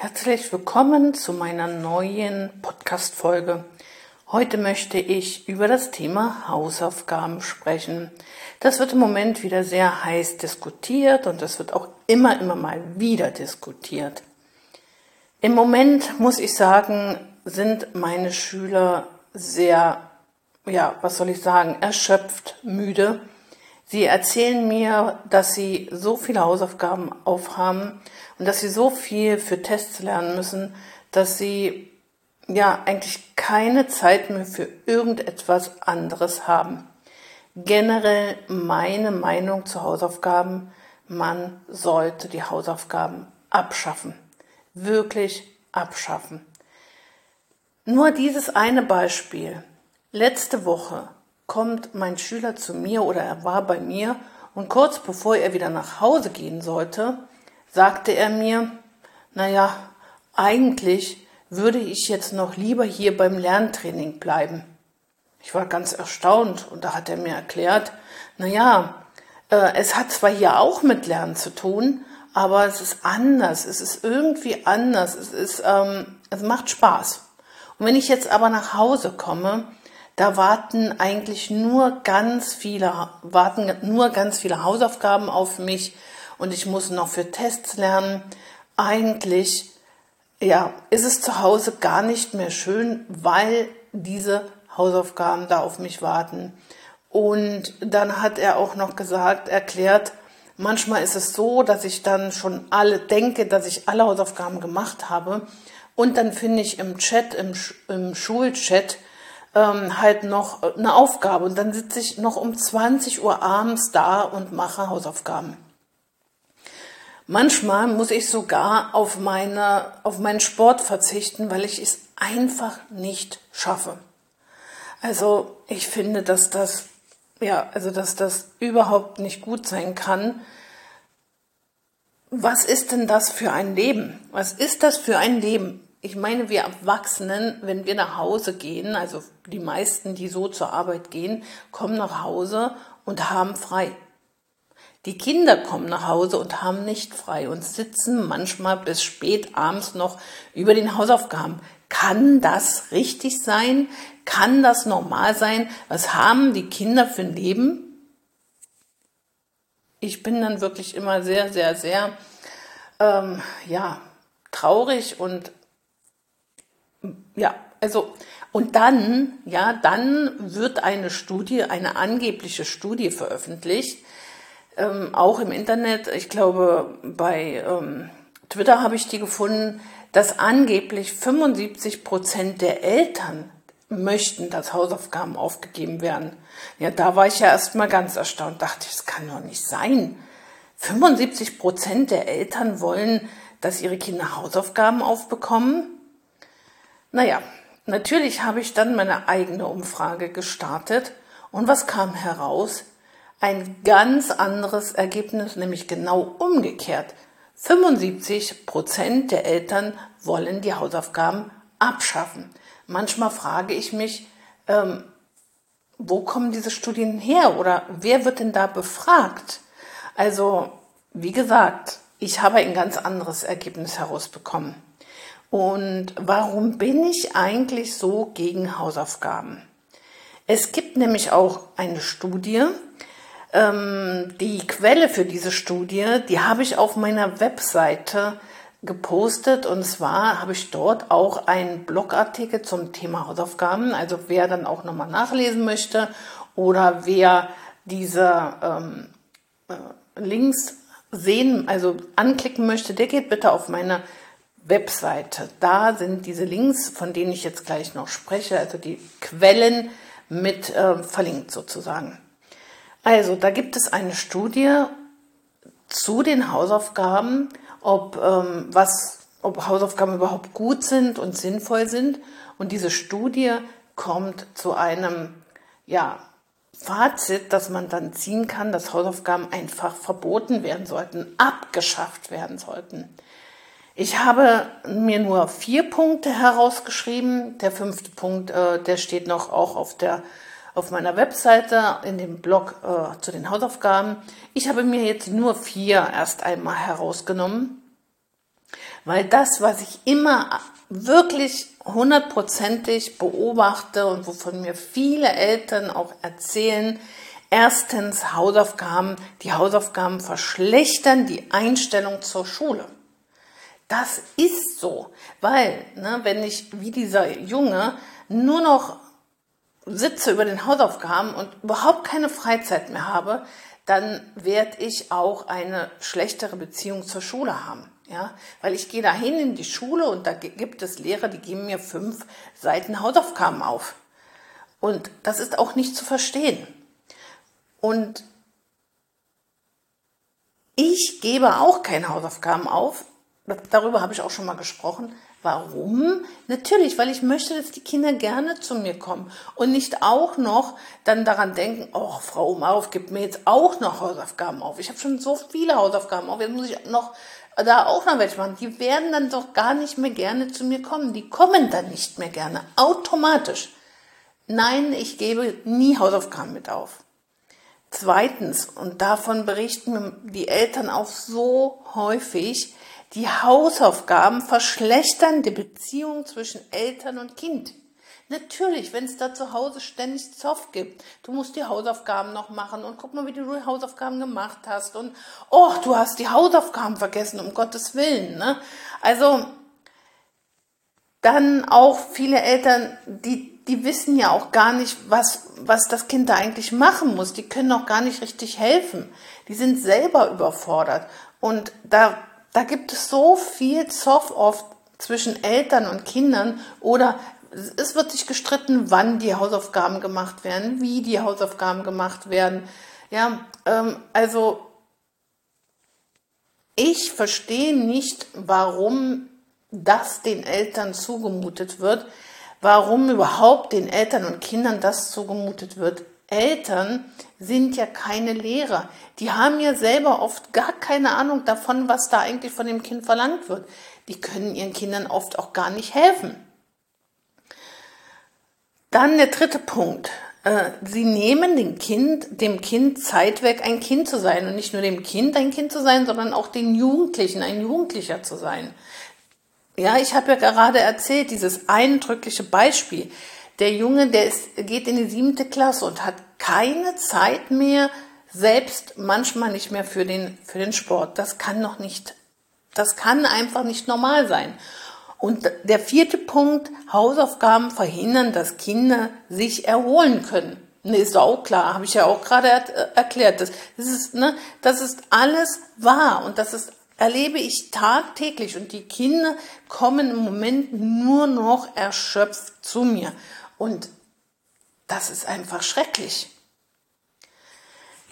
Herzlich willkommen zu meiner neuen Podcast-Folge. Heute möchte ich über das Thema Hausaufgaben sprechen. Das wird im Moment wieder sehr heiß diskutiert und das wird auch immer, immer mal wieder diskutiert. Im Moment muss ich sagen, sind meine Schüler sehr, ja, was soll ich sagen, erschöpft, müde. Sie erzählen mir, dass sie so viele Hausaufgaben aufhaben und dass sie so viel für Tests lernen müssen, dass sie ja eigentlich keine Zeit mehr für irgendetwas anderes haben. Generell meine Meinung zu Hausaufgaben, man sollte die Hausaufgaben abschaffen. Wirklich abschaffen. Nur dieses eine Beispiel. Letzte Woche kommt mein Schüler zu mir oder er war bei mir und kurz bevor er wieder nach Hause gehen sollte, sagte er mir, naja, eigentlich würde ich jetzt noch lieber hier beim Lerntraining bleiben. Ich war ganz erstaunt und da hat er mir erklärt, naja, äh, es hat zwar hier auch mit Lernen zu tun, aber es ist anders, es ist irgendwie anders, es ist, ähm, es macht Spaß. Und wenn ich jetzt aber nach Hause komme, da warten eigentlich nur ganz viele, warten nur ganz viele Hausaufgaben auf mich und ich muss noch für Tests lernen. Eigentlich, ja, ist es zu Hause gar nicht mehr schön, weil diese Hausaufgaben da auf mich warten. Und dann hat er auch noch gesagt, erklärt, manchmal ist es so, dass ich dann schon alle denke, dass ich alle Hausaufgaben gemacht habe. Und dann finde ich im Chat, im, im Schulchat, ähm, halt noch eine Aufgabe und dann sitze ich noch um 20 Uhr abends da und mache Hausaufgaben. Manchmal muss ich sogar auf, meine, auf meinen Sport verzichten, weil ich es einfach nicht schaffe. Also ich finde, dass das, ja, also dass das überhaupt nicht gut sein kann. Was ist denn das für ein Leben? Was ist das für ein Leben? Ich meine, wir Erwachsenen, wenn wir nach Hause gehen, also die meisten, die so zur Arbeit gehen, kommen nach Hause und haben frei. Die Kinder kommen nach Hause und haben nicht frei und sitzen manchmal bis spät abends noch über den Hausaufgaben. Kann das richtig sein? Kann das normal sein? Was haben die Kinder für ein Leben? Ich bin dann wirklich immer sehr, sehr, sehr, ähm, ja, traurig und ja, also und dann, ja, dann wird eine Studie, eine angebliche Studie veröffentlicht, ähm, auch im Internet. Ich glaube, bei ähm, Twitter habe ich die gefunden, dass angeblich 75 Prozent der Eltern möchten, dass Hausaufgaben aufgegeben werden. Ja, da war ich ja erst mal ganz erstaunt, dachte ich, das kann doch nicht sein. 75 Prozent der Eltern wollen, dass ihre Kinder Hausaufgaben aufbekommen. Naja, natürlich habe ich dann meine eigene Umfrage gestartet und was kam heraus? Ein ganz anderes Ergebnis, nämlich genau umgekehrt. 75 Prozent der Eltern wollen die Hausaufgaben abschaffen. Manchmal frage ich mich, ähm, wo kommen diese Studien her oder wer wird denn da befragt? Also, wie gesagt, ich habe ein ganz anderes Ergebnis herausbekommen. Und warum bin ich eigentlich so gegen Hausaufgaben? Es gibt nämlich auch eine Studie, ähm, die Quelle für diese Studie, die habe ich auf meiner Webseite gepostet und zwar habe ich dort auch einen Blogartikel zum Thema Hausaufgaben. Also wer dann auch nochmal nachlesen möchte oder wer diese ähm, äh, Links sehen, also anklicken möchte, der geht bitte auf meine Webseite. Da sind diese Links, von denen ich jetzt gleich noch spreche, also die Quellen mit äh, verlinkt sozusagen. Also da gibt es eine Studie zu den Hausaufgaben, ob ähm, was, ob Hausaufgaben überhaupt gut sind und sinnvoll sind. Und diese Studie kommt zu einem ja, Fazit, dass man dann ziehen kann, dass Hausaufgaben einfach verboten werden sollten, abgeschafft werden sollten. Ich habe mir nur vier Punkte herausgeschrieben. Der fünfte Punkt, äh, der steht noch auch auf der auf meiner Webseite in dem Blog äh, zu den Hausaufgaben. Ich habe mir jetzt nur vier erst einmal herausgenommen. Weil das, was ich immer wirklich hundertprozentig beobachte und wovon mir viele Eltern auch erzählen, erstens Hausaufgaben, die Hausaufgaben verschlechtern die Einstellung zur Schule. Das ist so, weil ne, wenn ich wie dieser Junge nur noch sitze über den Hausaufgaben und überhaupt keine Freizeit mehr habe, dann werde ich auch eine schlechtere Beziehung zur Schule haben. Ja, weil ich gehe dahin in die Schule und da gibt es Lehrer, die geben mir fünf Seiten Hausaufgaben auf. Und das ist auch nicht zu verstehen. Und ich gebe auch keine Hausaufgaben auf. Darüber habe ich auch schon mal gesprochen, Warum? Natürlich, weil ich möchte, dass die Kinder gerne zu mir kommen und nicht auch noch dann daran denken, oh, Frau Umarov gibt mir jetzt auch noch Hausaufgaben auf. Ich habe schon so viele Hausaufgaben auf, jetzt muss ich noch da auch noch welche machen. Die werden dann doch gar nicht mehr gerne zu mir kommen. Die kommen dann nicht mehr gerne, automatisch. Nein, ich gebe nie Hausaufgaben mit auf. Zweitens, und davon berichten die Eltern auch so häufig, die Hausaufgaben verschlechtern die Beziehung zwischen Eltern und Kind. Natürlich, wenn es da zu Hause ständig Zoff gibt. Du musst die Hausaufgaben noch machen und guck mal, wie du die Hausaufgaben gemacht hast und oh, du hast die Hausaufgaben vergessen, um Gottes Willen. Ne? Also dann auch viele Eltern, die, die wissen ja auch gar nicht, was, was das Kind da eigentlich machen muss. Die können auch gar nicht richtig helfen. Die sind selber überfordert. Und da da gibt es so viel Zoff oft zwischen Eltern und Kindern oder es wird sich gestritten, wann die Hausaufgaben gemacht werden, wie die Hausaufgaben gemacht werden. Ja, ähm, also ich verstehe nicht, warum das den Eltern zugemutet wird, warum überhaupt den Eltern und Kindern das zugemutet wird. Eltern sind ja keine Lehrer. Die haben ja selber oft gar keine Ahnung davon, was da eigentlich von dem Kind verlangt wird. Die können ihren Kindern oft auch gar nicht helfen. Dann der dritte Punkt. Äh, sie nehmen dem Kind, dem Kind Zeit weg, ein Kind zu sein. Und nicht nur dem Kind ein Kind zu sein, sondern auch den Jugendlichen ein Jugendlicher zu sein. Ja, ich habe ja gerade erzählt, dieses eindrückliche Beispiel. Der Junge, der ist, geht in die siebte Klasse und hat keine Zeit mehr, selbst manchmal nicht mehr für den, für den Sport. Das kann noch nicht, das kann einfach nicht normal sein. Und der vierte Punkt, Hausaufgaben verhindern, dass Kinder sich erholen können. Ne, ist auch klar, habe ich ja auch gerade er erklärt. Das, das, ist, ne, das ist alles wahr und das ist, erlebe ich tagtäglich. Und die Kinder kommen im Moment nur noch erschöpft zu mir. Und das ist einfach schrecklich.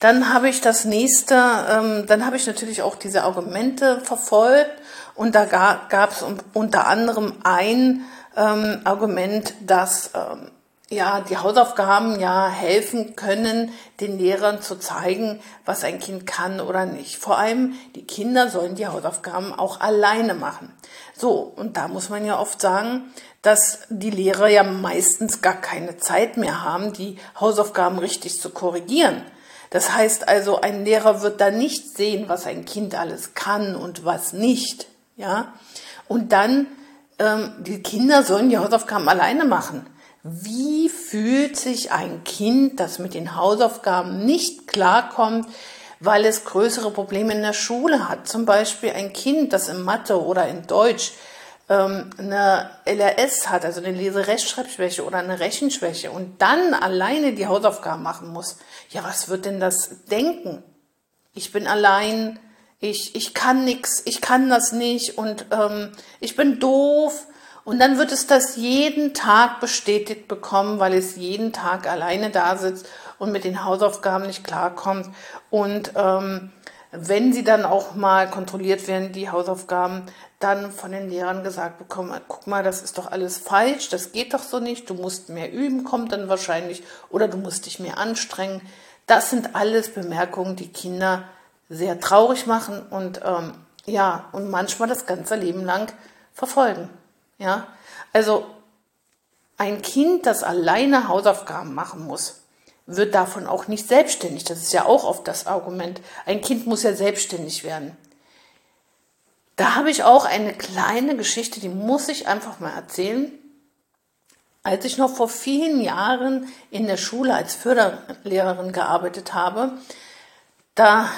Dann habe ich das nächste, ähm, dann habe ich natürlich auch diese Argumente verfolgt und da gab es unter anderem ein ähm, Argument, dass ähm, ja die Hausaufgaben ja helfen können, den Lehrern zu zeigen, was ein Kind kann oder nicht. Vor allem die Kinder sollen die Hausaufgaben auch alleine machen. So, und da muss man ja oft sagen, dass die Lehrer ja meistens gar keine Zeit mehr haben, die Hausaufgaben richtig zu korrigieren. Das heißt also, ein Lehrer wird da nicht sehen, was ein Kind alles kann und was nicht. Ja, und dann ähm, die Kinder sollen die Hausaufgaben alleine machen. Wie fühlt sich ein Kind, das mit den Hausaufgaben nicht klarkommt, weil es größere Probleme in der Schule hat? Zum Beispiel ein Kind, das in Mathe oder in Deutsch ähm, eine LRS hat, also eine Leserechtschreibschwäche oder eine Rechenschwäche und dann alleine die Hausaufgaben machen muss, ja, was wird denn das denken? Ich bin allein, ich, ich kann nichts, ich kann das nicht und ähm, ich bin doof. Und dann wird es das jeden Tag bestätigt bekommen, weil es jeden Tag alleine da sitzt und mit den Hausaufgaben nicht klarkommt. Und ähm, wenn sie dann auch mal kontrolliert werden, die Hausaufgaben, dann von den Lehrern gesagt bekommen, guck mal, das ist doch alles falsch, das geht doch so nicht, du musst mehr üben, kommt dann wahrscheinlich, oder du musst dich mehr anstrengen. Das sind alles Bemerkungen, die Kinder sehr traurig machen und ähm, ja, und manchmal das ganze Leben lang verfolgen. Ja, also ein Kind, das alleine Hausaufgaben machen muss, wird davon auch nicht selbstständig. Das ist ja auch oft das Argument. Ein Kind muss ja selbstständig werden. da habe ich auch eine kleine Geschichte, die muss ich einfach mal erzählen. Als ich noch vor vielen Jahren in der Schule als Förderlehrerin gearbeitet habe, da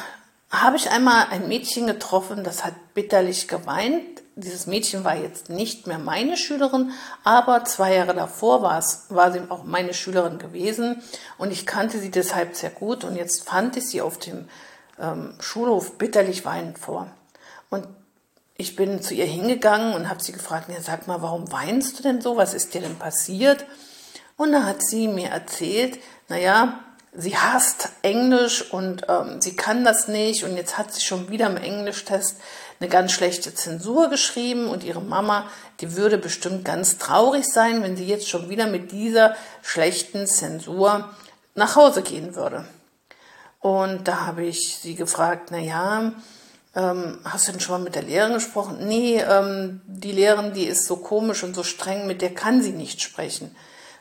habe ich einmal ein Mädchen getroffen, das hat bitterlich geweint. Dieses Mädchen war jetzt nicht mehr meine Schülerin, aber zwei Jahre davor war, es, war sie auch meine Schülerin gewesen und ich kannte sie deshalb sehr gut und jetzt fand ich sie auf dem ähm, Schulhof bitterlich weinend vor. Und ich bin zu ihr hingegangen und habe sie gefragt, ja, sag mal, warum weinst du denn so? Was ist dir denn passiert? Und da hat sie mir erzählt, naja, sie hasst Englisch und ähm, sie kann das nicht und jetzt hat sie schon wieder im Englischtest eine ganz schlechte Zensur geschrieben und ihre Mama, die würde bestimmt ganz traurig sein, wenn sie jetzt schon wieder mit dieser schlechten Zensur nach Hause gehen würde. Und da habe ich sie gefragt, na ja, ähm, hast du denn schon mal mit der Lehrerin gesprochen? Nee, ähm, die Lehrerin, die ist so komisch und so streng, mit der kann sie nicht sprechen.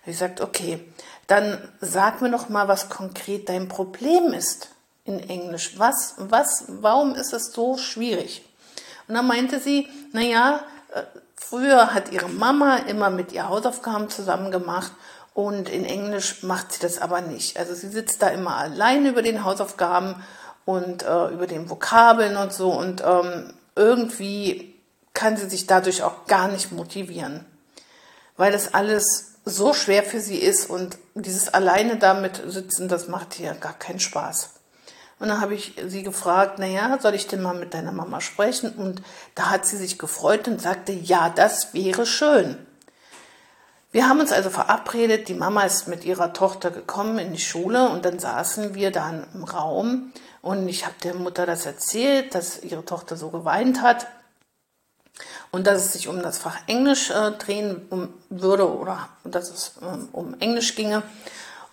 Ich sagte, okay, dann sag mir noch mal, was konkret dein Problem ist in Englisch. Was, was, warum ist es so schwierig? Und dann meinte sie, na ja, äh, früher hat ihre Mama immer mit ihr Hausaufgaben zusammen gemacht und in Englisch macht sie das aber nicht. Also sie sitzt da immer allein über den Hausaufgaben und äh, über den Vokabeln und so und ähm, irgendwie kann sie sich dadurch auch gar nicht motivieren, weil das alles so schwer für sie ist und dieses alleine damit sitzen, das macht ihr gar keinen Spaß. Und dann habe ich sie gefragt, naja, soll ich denn mal mit deiner Mama sprechen? Und da hat sie sich gefreut und sagte, ja, das wäre schön. Wir haben uns also verabredet, die Mama ist mit ihrer Tochter gekommen in die Schule und dann saßen wir da im Raum und ich habe der Mutter das erzählt, dass ihre Tochter so geweint hat und dass es sich um das Fach Englisch äh, drehen um, würde oder dass es ähm, um Englisch ginge.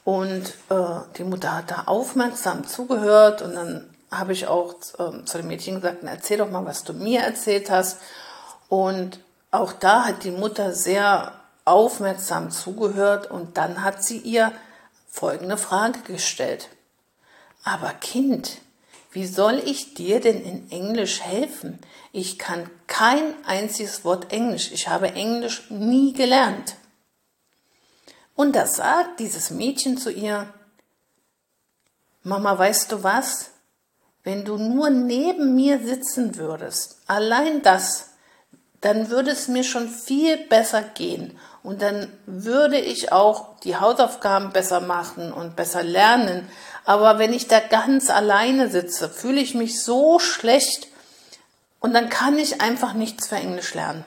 Und äh, die Mutter hat da aufmerksam zugehört und dann habe ich auch äh, zu dem Mädchen gesagt, erzähl doch mal, was du mir erzählt hast. Und auch da hat die Mutter sehr aufmerksam zugehört und dann hat sie ihr folgende Frage gestellt. Aber Kind, wie soll ich dir denn in Englisch helfen? Ich kann kein einziges Wort Englisch. Ich habe Englisch nie gelernt. Und da sagt dieses Mädchen zu ihr, Mama, weißt du was? Wenn du nur neben mir sitzen würdest, allein das, dann würde es mir schon viel besser gehen und dann würde ich auch die Hausaufgaben besser machen und besser lernen. Aber wenn ich da ganz alleine sitze, fühle ich mich so schlecht und dann kann ich einfach nichts für Englisch lernen.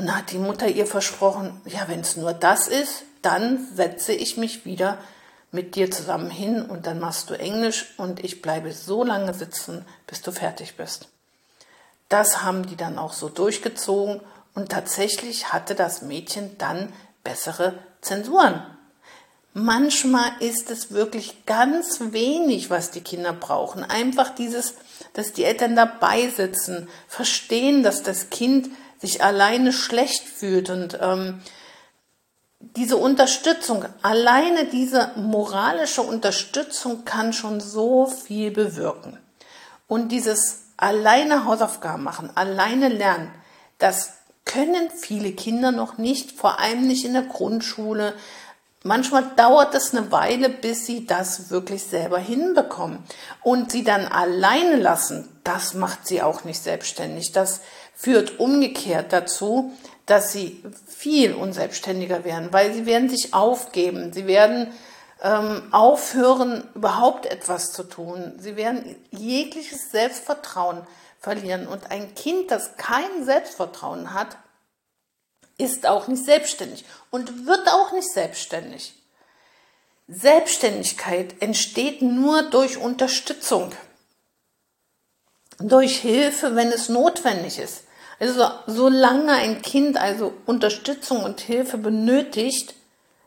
Und da hat die Mutter ihr versprochen, ja, wenn es nur das ist, dann setze ich mich wieder mit dir zusammen hin und dann machst du Englisch und ich bleibe so lange sitzen, bis du fertig bist. Das haben die dann auch so durchgezogen und tatsächlich hatte das Mädchen dann bessere Zensuren. Manchmal ist es wirklich ganz wenig, was die Kinder brauchen. Einfach dieses, dass die Eltern dabei sitzen, verstehen, dass das Kind sich alleine schlecht fühlt und ähm, diese Unterstützung, alleine diese moralische Unterstützung kann schon so viel bewirken. Und dieses alleine Hausaufgaben machen, alleine lernen, das können viele Kinder noch nicht, vor allem nicht in der Grundschule. Manchmal dauert es eine Weile, bis sie das wirklich selber hinbekommen. Und sie dann alleine lassen, das macht sie auch nicht selbstständig. Das führt umgekehrt dazu, dass sie viel unselbstständiger werden, weil sie werden sich aufgeben. Sie werden ähm, aufhören, überhaupt etwas zu tun. Sie werden jegliches Selbstvertrauen verlieren. Und ein Kind, das kein Selbstvertrauen hat, ist auch nicht selbstständig und wird auch nicht selbstständig. Selbstständigkeit entsteht nur durch Unterstützung, durch Hilfe, wenn es notwendig ist. Also solange ein Kind also Unterstützung und Hilfe benötigt,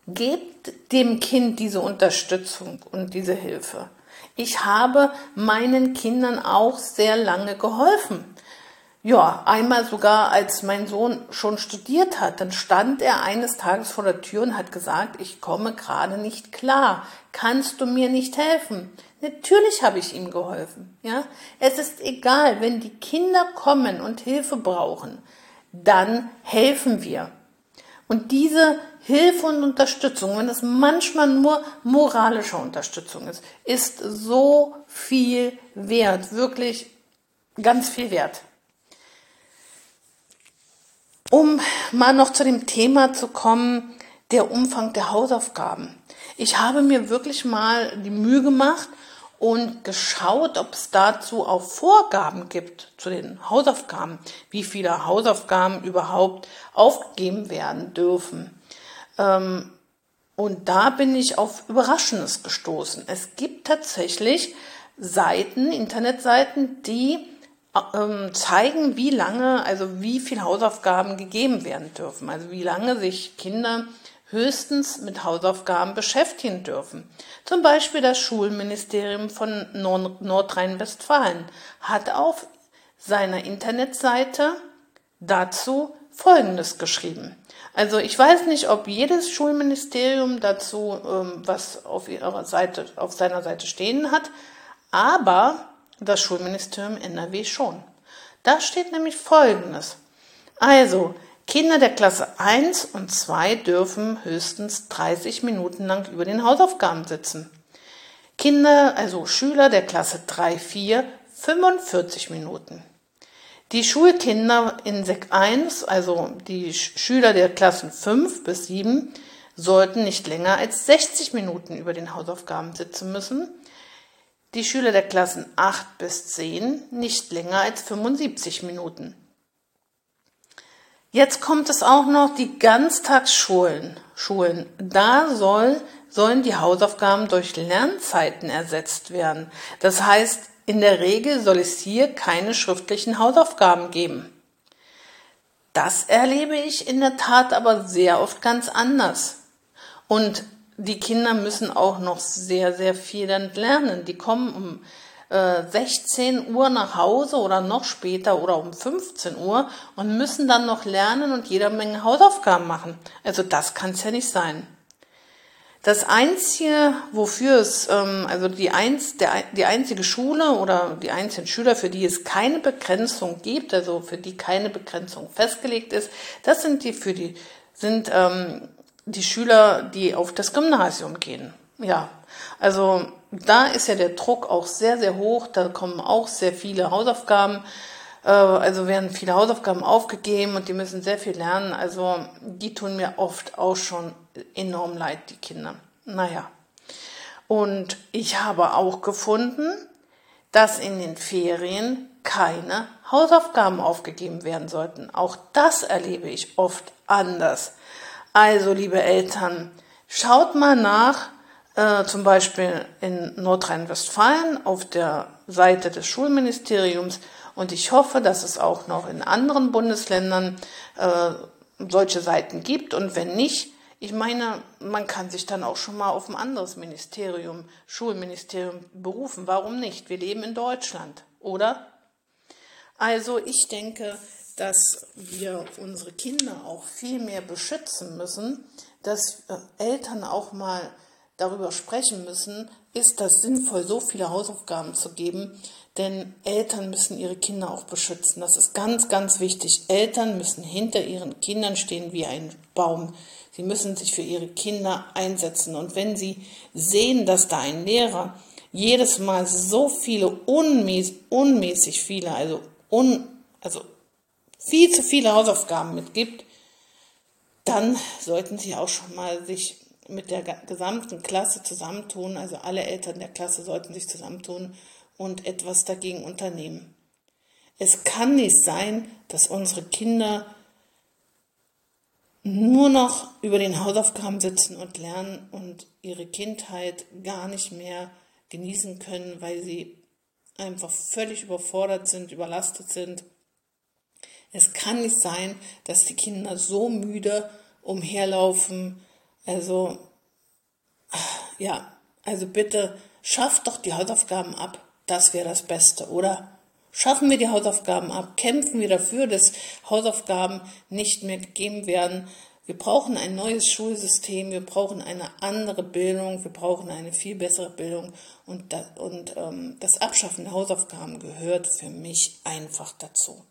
gebt dem Kind diese Unterstützung und diese Hilfe. Ich habe meinen Kindern auch sehr lange geholfen. ja, einmal sogar, als mein Sohn schon studiert hat, dann stand er eines Tages vor der Tür und hat gesagt, ich komme gerade nicht klar. Kannst du mir nicht helfen? Natürlich habe ich ihm geholfen. Ja, es ist egal, wenn die Kinder kommen und Hilfe brauchen, dann helfen wir. Und diese Hilfe und Unterstützung, wenn es manchmal nur moralische Unterstützung ist, ist so viel wert, wirklich ganz viel wert. Um mal noch zu dem Thema zu kommen, der Umfang der Hausaufgaben. Ich habe mir wirklich mal die Mühe gemacht und geschaut, ob es dazu auch Vorgaben gibt zu den Hausaufgaben, wie viele Hausaufgaben überhaupt aufgegeben werden dürfen. Ähm, und da bin ich auf Überraschendes gestoßen. Es gibt tatsächlich Seiten, Internetseiten, die ähm, zeigen, wie lange, also wie viel Hausaufgaben gegeben werden dürfen, also wie lange sich Kinder höchstens mit Hausaufgaben beschäftigen dürfen. Zum Beispiel das Schulministerium von Nordrhein-Westfalen hat auf seiner Internetseite dazu Folgendes geschrieben. Also ich weiß nicht, ob jedes Schulministerium dazu ähm, was auf ihrer Seite, auf seiner Seite stehen hat, aber das Schulministerium NRW schon. Da steht nämlich Folgendes. Also, Kinder der Klasse 1 und 2 dürfen höchstens 30 Minuten lang über den Hausaufgaben sitzen. Kinder, also Schüler der Klasse 3, 4, 45 Minuten. Die Schulkinder in Sek 1, also die Schüler der Klassen 5 bis 7, sollten nicht länger als 60 Minuten über den Hausaufgaben sitzen müssen die Schüler der Klassen 8 bis 10 nicht länger als 75 Minuten. Jetzt kommt es auch noch die Ganztagsschulen. Schulen. Da soll, sollen die Hausaufgaben durch Lernzeiten ersetzt werden. Das heißt, in der Regel soll es hier keine schriftlichen Hausaufgaben geben. Das erlebe ich in der Tat aber sehr oft ganz anders. Und die Kinder müssen auch noch sehr, sehr viel dann lernen. Die kommen um äh, 16 Uhr nach Hause oder noch später oder um 15 Uhr und müssen dann noch lernen und jeder Menge Hausaufgaben machen. Also das kann es ja nicht sein. Das einzige, wofür es, ähm, also die, eins, der, die einzige Schule oder die einzigen Schüler, für die es keine Begrenzung gibt, also für die keine Begrenzung festgelegt ist, das sind die für die sind ähm, die Schüler, die auf das Gymnasium gehen. Ja, also da ist ja der Druck auch sehr, sehr hoch. Da kommen auch sehr viele Hausaufgaben. Äh, also werden viele Hausaufgaben aufgegeben und die müssen sehr viel lernen. Also die tun mir oft auch schon enorm leid, die Kinder. Naja. Und ich habe auch gefunden, dass in den Ferien keine Hausaufgaben aufgegeben werden sollten. Auch das erlebe ich oft anders. Also, liebe Eltern, schaut mal nach, äh, zum Beispiel in Nordrhein-Westfalen auf der Seite des Schulministeriums und ich hoffe, dass es auch noch in anderen Bundesländern äh, solche Seiten gibt und wenn nicht, ich meine, man kann sich dann auch schon mal auf ein anderes Ministerium, Schulministerium berufen. Warum nicht? Wir leben in Deutschland, oder? Also ich denke, dass wir unsere Kinder auch viel mehr beschützen müssen, dass äh, Eltern auch mal darüber sprechen müssen, ist das sinnvoll, so viele Hausaufgaben zu geben, denn Eltern müssen ihre Kinder auch beschützen. Das ist ganz, ganz wichtig. Eltern müssen hinter ihren Kindern stehen wie ein Baum. Sie müssen sich für ihre Kinder einsetzen. Und wenn sie sehen, dass da ein Lehrer jedes Mal so viele unmäßig, unmäßig viele, also, un, also viel zu viele Hausaufgaben mitgibt, dann sollten Sie auch schon mal sich mit der gesamten Klasse zusammentun, also alle Eltern der Klasse sollten sich zusammentun und etwas dagegen unternehmen. Es kann nicht sein, dass unsere Kinder nur noch über den Hausaufgaben sitzen und lernen und ihre Kindheit gar nicht mehr genießen können, weil sie einfach völlig überfordert sind, überlastet sind es kann nicht sein, dass die Kinder so müde umherlaufen. Also, ja, also bitte schafft doch die Hausaufgaben ab. Das wäre das Beste, oder? Schaffen wir die Hausaufgaben ab, kämpfen wir dafür, dass Hausaufgaben nicht mehr gegeben werden. Wir brauchen ein neues Schulsystem, wir brauchen eine andere Bildung, wir brauchen eine viel bessere Bildung und, das, und ähm, das Abschaffen der Hausaufgaben gehört für mich einfach dazu.